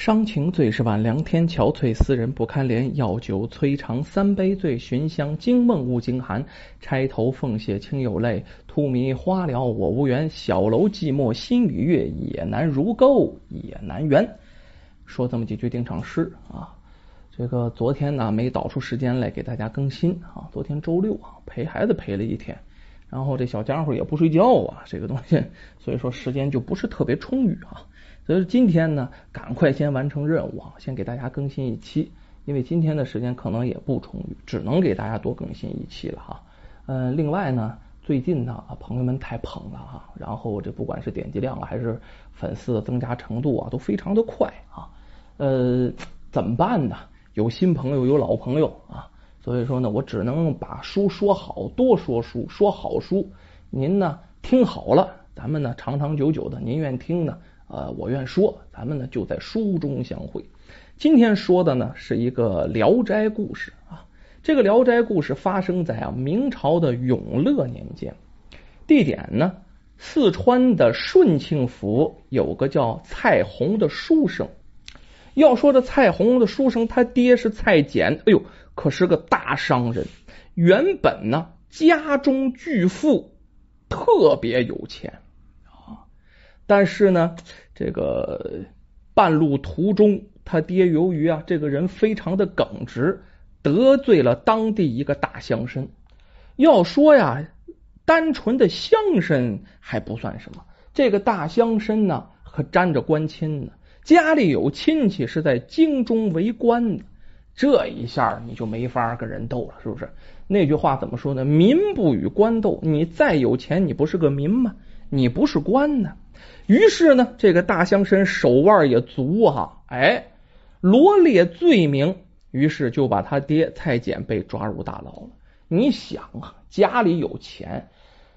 伤情最是晚凉天，憔悴思人不堪怜。药酒摧肠三杯醉，寻香惊梦误惊寒。钗头凤血清有泪，荼蘼花了我无缘。小楼寂寞心与月，也难如钩也难圆。说这么几句定场诗啊。这个昨天呢没导出时间来给大家更新啊。昨天周六啊陪孩子陪了一天，然后这小家伙也不睡觉啊，这个东西，所以说时间就不是特别充裕啊。所以今天呢，赶快先完成任务啊，先给大家更新一期，因为今天的时间可能也不充裕，只能给大家多更新一期了哈。嗯，另外呢，最近呢，朋友们太捧了哈，然后这不管是点击量还是粉丝的增加程度啊，都非常的快啊。呃，怎么办呢？有新朋友，有老朋友啊，所以说呢，我只能把书说好，多说书，说好书。您呢，听好了，咱们呢，长长久久的，您愿听呢？呃，我愿说，咱们呢就在书中相会。今天说的呢是一个《聊斋》故事啊。这个《聊斋》故事发生在啊明朝的永乐年间，地点呢四川的顺庆府有个叫蔡红的书生。要说这蔡红的书生，他爹是蔡简，哎呦，可是个大商人。原本呢家中巨富，特别有钱。但是呢，这个半路途中，他爹由于啊，这个人非常的耿直，得罪了当地一个大乡绅。要说呀，单纯的乡绅还不算什么，这个大乡绅呢，可沾着官亲呢，家里有亲戚是在京中为官的。这一下你就没法跟人斗了，是不是？那句话怎么说呢？民不与官斗。你再有钱，你不是个民吗？你不是官呢？于是呢，这个大乡绅手腕也足哈，哎，罗列罪名，于是就把他爹蔡简被抓入大牢了。你想啊，家里有钱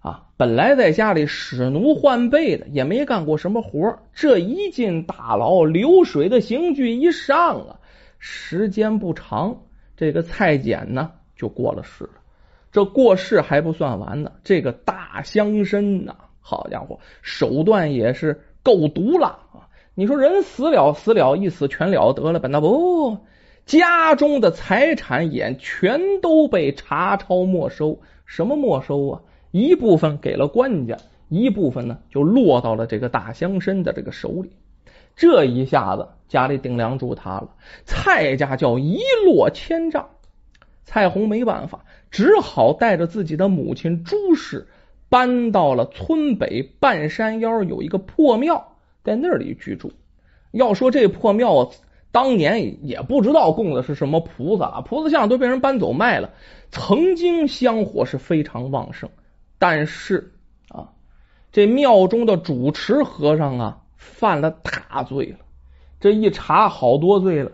啊，本来在家里使奴换婢的，也没干过什么活这一进大牢，流水的刑具一上啊，时间不长，这个蔡简呢就过了世了。这过世还不算完呢，这个大乡绅呐。好家伙，手段也是够毒辣啊！你说人死了死了，一死全了得了吧？那不，家中的财产也全都被查抄没收。什么没收啊？一部分给了官家，一部分呢就落到了这个大乡绅的这个手里。这一下子家里顶梁柱塌了，蔡家叫一落千丈。蔡红没办法，只好带着自己的母亲朱氏。搬到了村北半山腰有一个破庙，在那里居住。要说这破庙当年也不知道供的是什么菩萨，菩萨像都被人搬走卖了。曾经香火是非常旺盛，但是啊，这庙中的主持和尚啊犯了大罪了。这一查，好多罪了。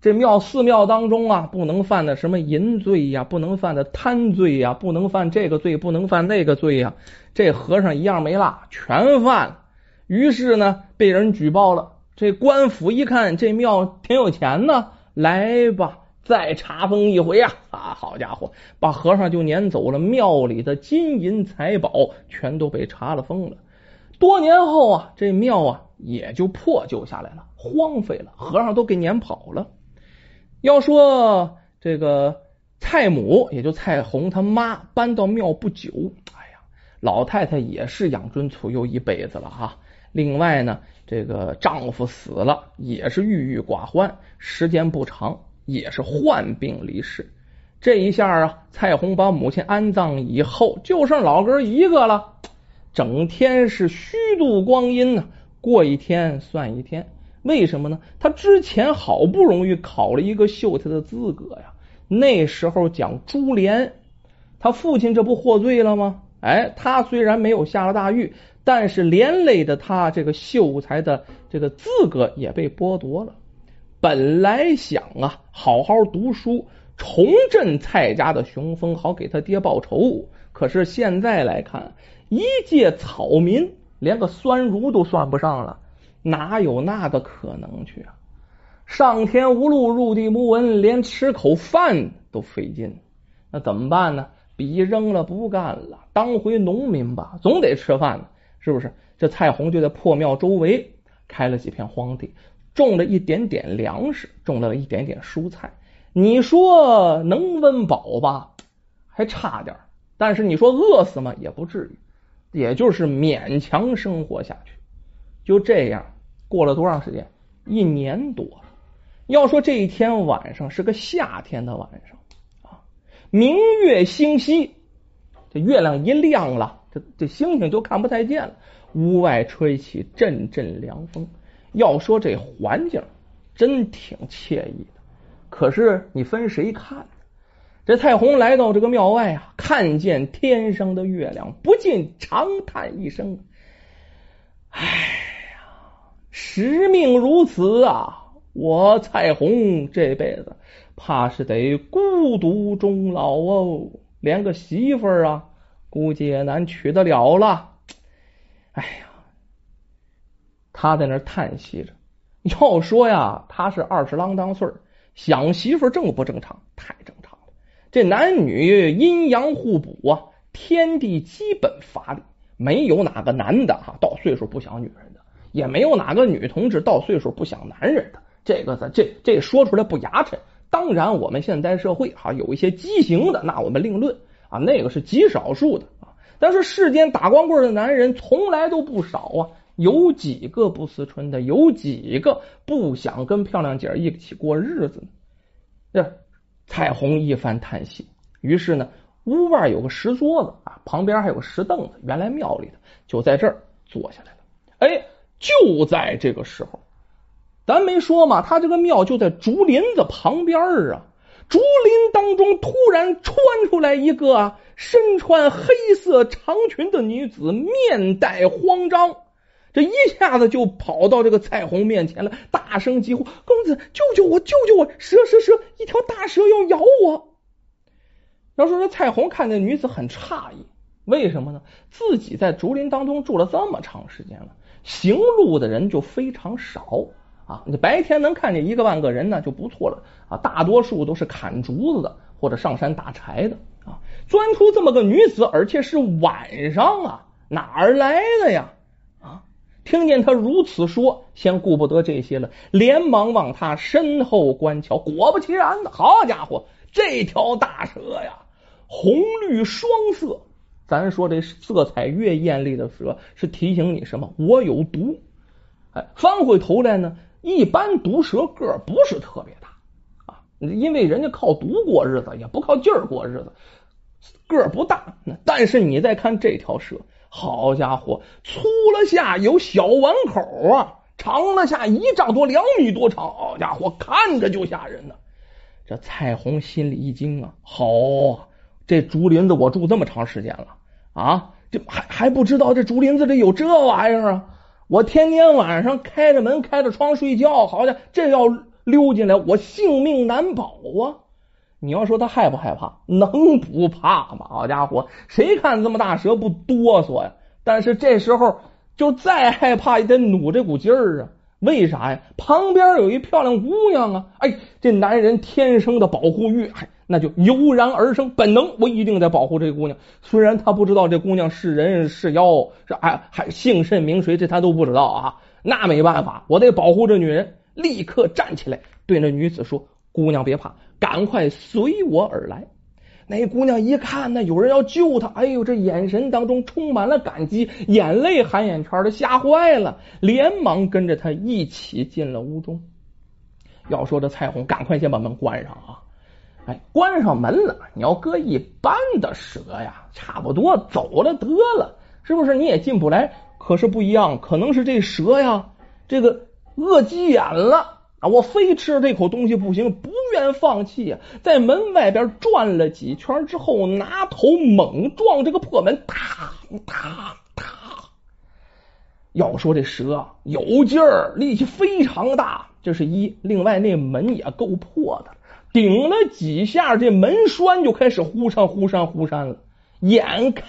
这庙寺庙当中啊，不能犯的什么淫罪呀，不能犯的贪罪呀，不能犯这个罪，不能犯那个罪呀。这和尚一样没落，全犯了。于是呢，被人举报了。这官府一看这庙挺有钱呢，来吧，再查封一回呀！啊，好家伙，把和尚就撵走了，庙里的金银财宝全都被查了封了。多年后啊，这庙啊也就破旧下来了，荒废了，和尚都给撵跑了。要说这个蔡母，也就蔡红他妈搬到庙不久，哎呀，老太太也是养尊处优一辈子了哈。另外呢，这个丈夫死了，也是郁郁寡欢，时间不长，也是患病离世。这一下啊，蔡红把母亲安葬以后，就剩老哥一个了，整天是虚度光阴呢，过一天算一天。为什么呢？他之前好不容易考了一个秀才的资格呀，那时候讲株连，他父亲这不获罪了吗？哎，他虽然没有下了大狱，但是连累的他这个秀才的这个资格也被剥夺了。本来想啊，好好读书，重振蔡家的雄风，好给他爹报仇。可是现在来看，一介草民，连个酸儒都算不上了。哪有那个可能去啊？上天无路，入地无门，连吃口饭都费劲。那怎么办呢？笔扔了，不干了，当回农民吧，总得吃饭呢，是不是？这蔡红就在破庙周围开了几片荒地，种了一点点粮食，种了一点点蔬菜。你说能温饱吧？还差点。但是你说饿死吗？也不至于，也就是勉强生活下去。就这样过了多长时间？一年多。要说这一天晚上是个夏天的晚上啊，明月星稀，这月亮一亮了，这这星星就看不太见了。屋外吹起阵阵凉风，要说这环境真挺惬意的。可是你分谁看？这蔡红来到这个庙外啊，看见天上的月亮，不禁长叹一声：“哎呀，时命如此啊！我蔡红这辈子怕是得孤独终老哦，连个媳妇儿啊，估计也难娶得了了。”哎呀，他在那叹息着。要说呀，他是二十郎当岁想媳妇正不正常？太正常了。这男女阴阳互补啊，天地基本法理，没有哪个男的哈到岁数不想女人，也没有哪个女同志到岁数不想男人的。这个这这说出来不牙碜。当然，我们现代社会哈有一些畸形的，那我们另论啊，那个是极少数的啊。但是世间打光棍的男人从来都不少啊，有几个不思春的？有几个不想跟漂亮姐一起过日子呢？这彩虹一番叹息。于是呢，屋外有个石桌子啊，旁边还有个石凳子，原来庙里的，就在这儿坐下来了。哎，就在这个时候，咱没说嘛，他这个庙就在竹林子旁边啊。竹林当中突然窜出来一个身穿黑色长裙的女子，面带慌张，这一下子就跑到这个彩虹面前了，大声疾呼：“公子，救救我！救救我！蛇蛇蛇，一条大蛇要咬我！”要说这彩虹看见女子很诧异，为什么呢？自己在竹林当中住了这么长时间了，行路的人就非常少。啊，你白天能看见一个半个人呢就不错了啊，大多数都是砍竹子的或者上山打柴的啊。钻出这么个女子，而且是晚上啊，哪儿来的呀？啊，听见他如此说，先顾不得这些了，连忙往他身后观瞧。果不其然呢，好家伙，这条大蛇呀，红绿双色。咱说这色彩越艳丽的蛇，是提醒你什么？我有毒。哎，翻回头来呢。一般毒蛇个儿不是特别大啊，因为人家靠毒过日子，也不靠劲儿过日子，个儿不大。但是你再看这条蛇，好家伙，粗了下有小碗口啊，长了下一丈多，两米多长，好家伙，看着就吓人呢。这彩虹心里一惊啊，好，这竹林子我住这么长时间了啊，这还还不知道这竹林子里有这玩意儿啊。我天天晚上开着门开着窗睡觉，好家伙，这要溜进来，我性命难保啊！你要说他害不害怕？能不怕吗？好家伙，谁看这么大蛇不哆嗦呀？但是这时候就再害怕也得努这股劲儿啊！为啥呀？旁边有一漂亮姑娘啊！哎，这男人天生的保护欲，哎。那就油然而生本能，我一定得保护这姑娘。虽然他不知道这姑娘是人是妖，是还还姓甚名谁，这他都不知道啊。那没办法，我得保护这女人。立刻站起来，对那女子说：“姑娘别怕，赶快随我而来。”那姑娘一看，那有人要救她，哎呦，这眼神当中充满了感激，眼泪含眼圈的，吓坏了，连忙跟着他一起进了屋中。要说这彩虹，赶快先把门关上啊！哎，关上门了。你要搁一般的蛇呀，差不多走了得了，是不是？你也进不来。可是不一样，可能是这蛇呀，这个饿急眼了啊！我非吃这口东西不行，不愿放弃呀。在门外边转了几圈之后，拿头猛撞这个破门，哒哒哒。要说这蛇有劲儿，力气非常大，这是一。另外那门也够破的。顶了几下，这门栓就开始忽闪忽闪忽闪了。眼看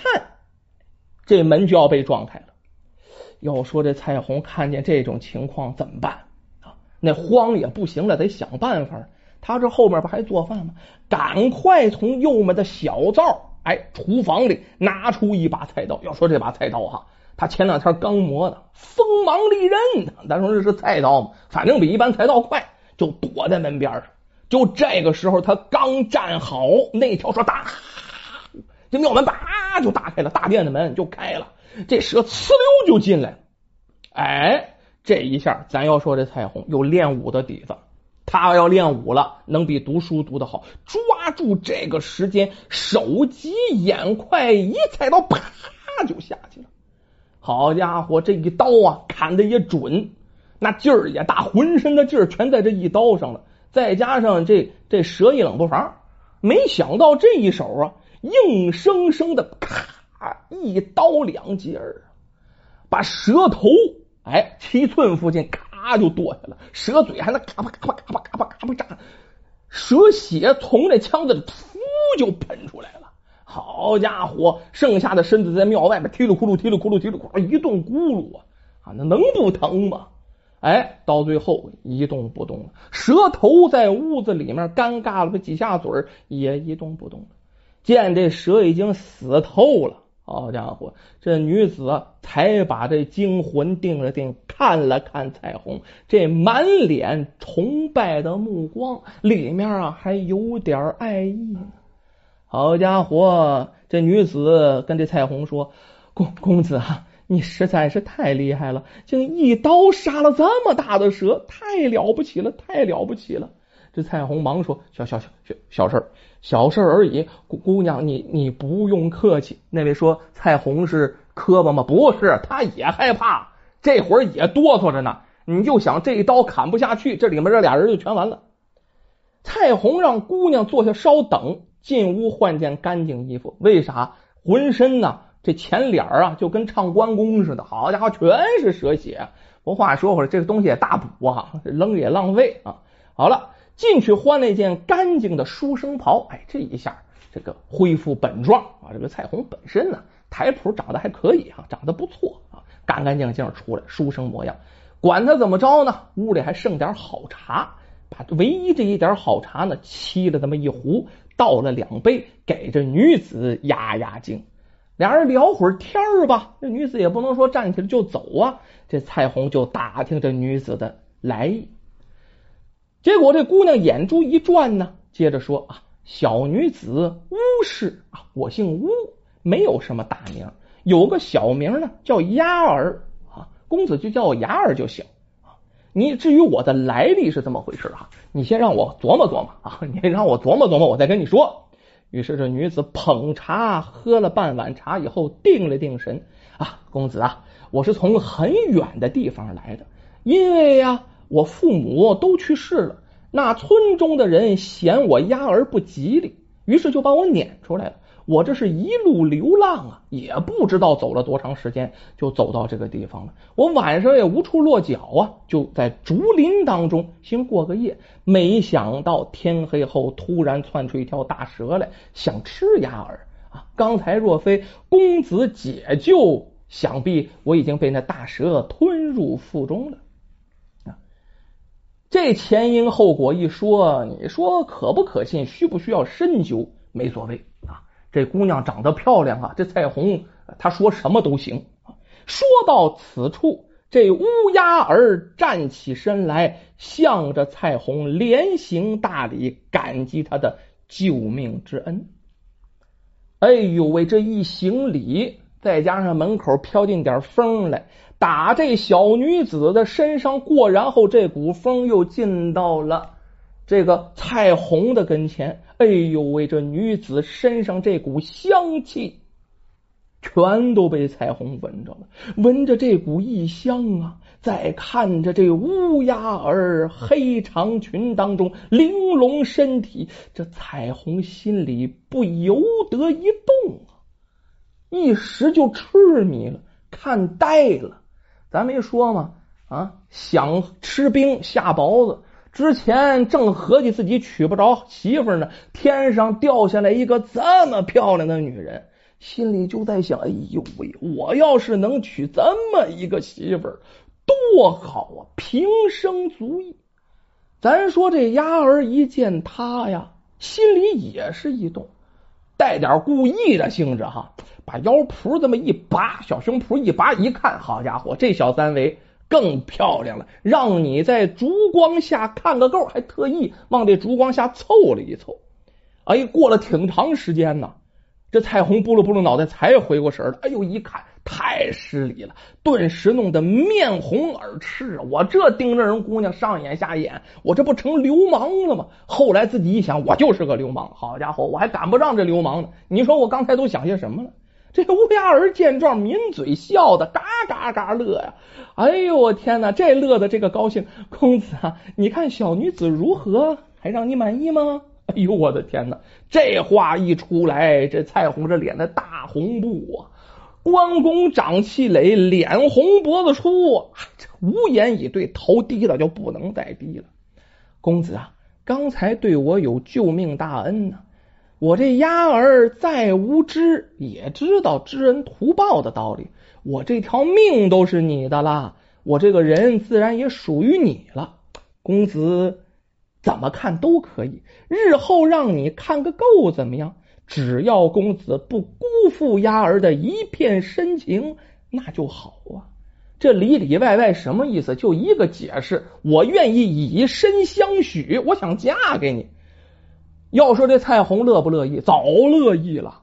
这门就要被撞开了。要说这彩虹看见这种情况怎么办啊？那慌也不行了，得想办法。他这后面不还做饭吗？赶快从右面的小灶，哎，厨房里拿出一把菜刀。要说这把菜刀哈，他前两天刚磨的，锋芒利刃呢。咱说这是菜刀嘛，反正比一般菜刀快，就躲在门边上。就这个时候，他刚站好，那条蛇打，这庙门叭就打开了，大殿的门就开了，这蛇呲溜就进来。哎，这一下，咱要说这彩虹有练武的底子。他要练武了，能比读书读的好。抓住这个时间，手疾眼快，一菜刀啪就下去了。好家伙，这一刀啊，砍的也准，那劲儿也大，浑身的劲儿全在这一刀上了。再加上这这蛇一冷不防，没想到这一手啊，硬生生的咔一刀两截儿，把蛇头哎七寸附近咔。就剁下了，蛇嘴还能嘎巴嘎巴嘎巴嘎巴嘎巴炸，蛇血从这枪子里噗就喷出来了。好家伙，剩下的身子在庙外面踢了咕噜踢了咕噜踢了咕噜一顿咕噜啊啊，那能不疼吗？哎，到最后一动不动了。蛇头在屋子里面尴尬了几下嘴也一动不动了。见这蛇已经死透了。好家伙，这女子才把这惊魂定了定，看了看彩虹，这满脸崇拜的目光里面啊还有点爱意。好家伙，这女子跟这彩虹说：“公公子啊，你实在是太厉害了，竟一刀杀了这么大的蛇，太了不起了，太了不起了。”这彩虹忙说：“小小小小小事儿。”小事而已，姑娘，你你不用客气。那位说彩虹是磕巴吗？不是，他也害怕，这会儿也哆嗦着呢。你就想这一刀砍不下去，这里面这俩人就全完了。彩虹让姑娘坐下稍等，进屋换件干净衣服。为啥？浑身呢？这前脸啊，就跟唱关公似的。好家伙，全是蛇血。不过话说回来，这个东西也大补啊，扔也浪费啊。好了。进去换那件干净的书生袍，哎，这一下这个恢复本状啊！这个彩虹本身呢，台谱长得还可以啊，长得不错啊，干干净净出来书生模样。管他怎么着呢，屋里还剩点好茶，把唯一这一点好茶呢沏了这么一壶，倒了两杯，给这女子压压惊。俩人聊会儿天儿吧，这女子也不能说站起来就走啊，这蔡红就打听这女子的来意。结果这姑娘眼珠一转呢，接着说啊，小女子巫氏啊，我姓巫，没有什么大名，有个小名呢叫丫儿啊，公子就叫我丫儿就行。你至于我的来历是怎么回事啊？你先让我琢磨琢磨啊，你让我琢磨琢磨，我再跟你说。于是这女子捧茶喝了半碗茶以后，定了定神啊，公子啊，我是从很远的地方来的，因为呀。我父母都去世了，那村中的人嫌我丫儿不吉利，于是就把我撵出来了。我这是一路流浪啊，也不知道走了多长时间，就走到这个地方了。我晚上也无处落脚啊，就在竹林当中先过个夜。没想到天黑后，突然窜出一条大蛇来，想吃鸭儿啊！刚才若非公子解救，想必我已经被那大蛇吞入腹中了。这前因后果一说，你说可不可信？需不需要深究？没所谓啊。这姑娘长得漂亮啊，这彩虹她说什么都行。说到此处，这乌鸦儿站起身来，向着彩虹连行大礼，感激他的救命之恩。哎呦喂，这一行礼，再加上门口飘进点风来。打这小女子的身上过，然后这股风又进到了这个彩虹的跟前。哎呦喂，这女子身上这股香气，全都被彩虹闻着了。闻着这股异香啊，再看着这乌鸦儿黑长裙当中玲珑身体，这彩虹心里不由得一动啊，一时就痴迷了，看呆了。咱没说吗？啊，想吃冰下雹子之前，正合计自己娶不着媳妇呢，天上掉下来一个这么漂亮的女人，心里就在想：哎呦喂，我要是能娶这么一个媳妇儿，多好啊，平生足矣。咱说这丫儿一见他呀，心里也是一动，带点故意的性质哈，把腰脯这么一拔，小胸脯一拔，一看，好家伙，这小三围更漂亮了，让你在烛光下看个够，还特意往这烛光下凑了一凑。哎，过了挺长时间呢，这彩虹拨了拨了脑袋，才回过神来。哎呦，一看太失礼了，顿时弄得面红耳赤。我这盯着人姑娘上眼下眼，我这不成流氓了吗？后来自己一想，我就是个流氓。好家伙，我还赶不上这流氓呢。你说我刚才都想些什么了？这乌鸦儿见状，抿嘴笑的嘎嘎嘎乐呀！哎呦，我天哪，这乐的这个高兴，公子啊，你看小女子如何？还让你满意吗？哎呦，我的天哪！这话一出来，这蔡红这脸的大红布啊，关公长气垒，脸红脖子粗，这无言以对，头低了就不能再低了。公子啊，刚才对我有救命大恩呢，我这丫儿再无知，也知道知恩图报的道理。我这条命都是你的啦，我这个人自然也属于你了，公子。怎么看都可以，日后让你看个够怎么样？只要公子不辜负丫儿的一片深情，那就好啊。这里里外外什么意思？就一个解释：我愿意以身相许，我想嫁给你。要说这蔡红乐不乐意？早乐意了！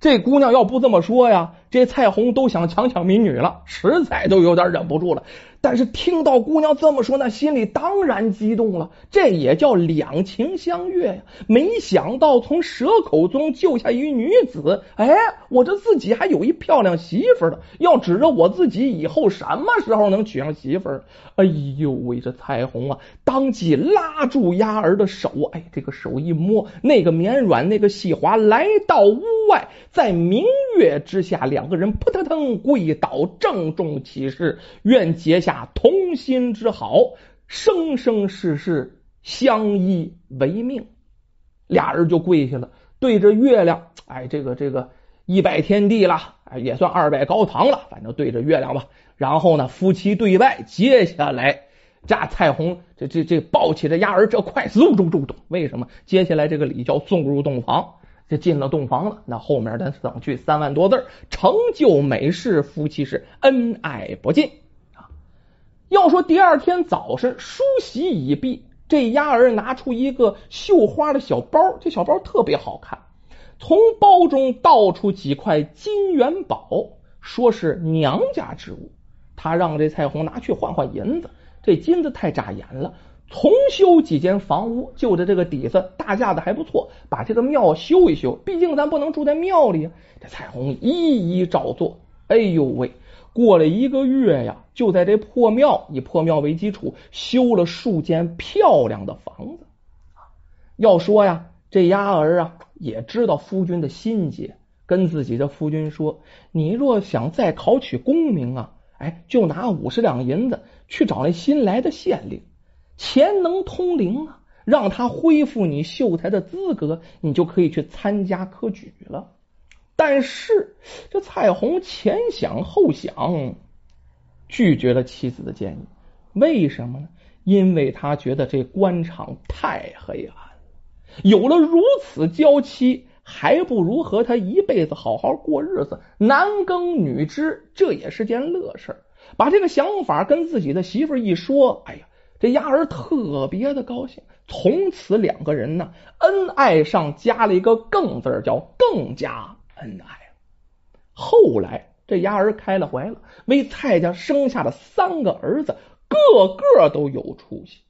这姑娘要不这么说呀，这蔡红都想强抢民女了，实在都有点忍不住了。但是听到姑娘这么说，那心里当然激动了。这也叫两情相悦呀！没想到从蛇口中救下一女子，哎，我这自己还有一漂亮媳妇儿的。要指着我自己以后什么时候能娶上媳妇儿？哎呦喂，这彩虹啊，当即拉住丫儿的手，哎，这个手一摸，那个绵软，那个细滑，来到屋外，在明月之下，两个人扑腾腾跪倒，郑重起誓，愿结下。同心之好，生生世世相依为命。俩人就跪下了，对着月亮，哎，这个这个一拜天地了，哎，也算二拜高堂了，反正对着月亮吧。然后呢，夫妻对外，接下来这彩虹，这这这抱起这丫儿，这快速咚咚咚，为什么？接下来这个礼叫送入洞房，这进了洞房了。那后面咱省去三万多字成就美事，夫妻是恩爱不尽啊。要说第二天早晨梳洗已毕，这丫儿拿出一个绣花的小包，这小包特别好看。从包中倒出几块金元宝，说是娘家之物。他让这彩虹拿去换换银子，这金子太扎眼了。重修几间房屋，就着这个底子，大架子还不错。把这个庙修一修，毕竟咱不能住在庙里啊。这彩虹一一照做。哎呦喂！过了一个月呀，就在这破庙以破庙为基础修了数间漂亮的房子。要说呀，这丫儿啊也知道夫君的心结，跟自己的夫君说：“你若想再考取功名啊，哎，就拿五十两银子去找那新来的县令，钱能通灵啊，让他恢复你秀才的资格，你就可以去参加科举了。”但是这彩虹前想后想，拒绝了妻子的建议。为什么呢？因为他觉得这官场太黑暗了。有了如此娇妻，还不如和他一辈子好好过日子，男耕女织，这也是件乐事把这个想法跟自己的媳妇一说，哎呀，这丫儿特别的高兴。从此两个人呢，恩爱上加了一个“更”字，叫更加。恩爱。后来这丫儿开了怀了，为蔡家生下了三个儿子，个个都有出息。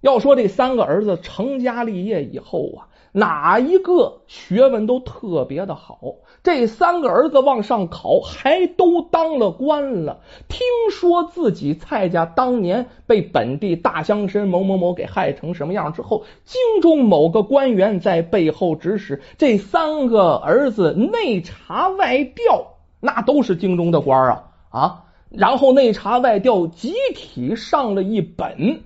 要说这三个儿子成家立业以后啊，哪一个学问都特别的好。这三个儿子往上考，还都当了官了。听说自己蔡家当年被本地大乡绅某某某给害成什么样之后，京中某个官员在背后指使这三个儿子内查外调，那都是京中的官啊啊！然后内查外调，集体上了一本。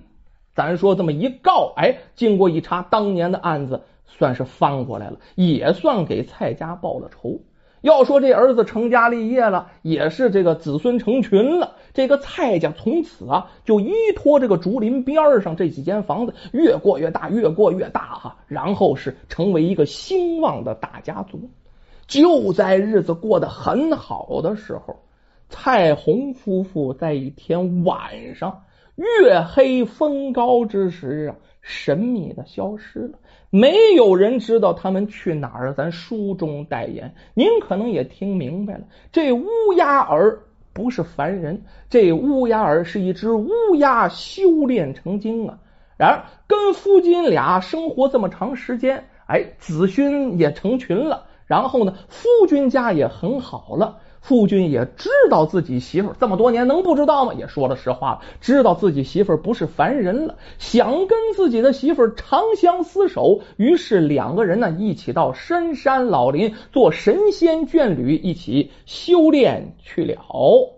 咱说这么一告，哎，经过一查，当年的案子算是翻过来了，也算给蔡家报了仇。要说这儿子成家立业了，也是这个子孙成群了。这个蔡家从此啊，就依托这个竹林边上这几间房子，越过越大，越过越大哈。然后是成为一个兴旺的大家族。就在日子过得很好的时候，蔡红夫妇在一天晚上月黑风高之时啊，神秘的消失了。没有人知道他们去哪儿。咱书中代言，您可能也听明白了，这乌鸦儿。不是凡人，这乌鸦儿是一只乌鸦修炼成精啊！然而跟夫君俩生活这么长时间，哎，子勋也成群了。然后呢，夫君家也很好了。夫君也知道自己媳妇这么多年能不知道吗？也说了实话了，知道自己媳妇不是凡人了，想跟自己的媳妇长相厮守。于是两个人呢，一起到深山老林做神仙眷侣，一起修炼去了。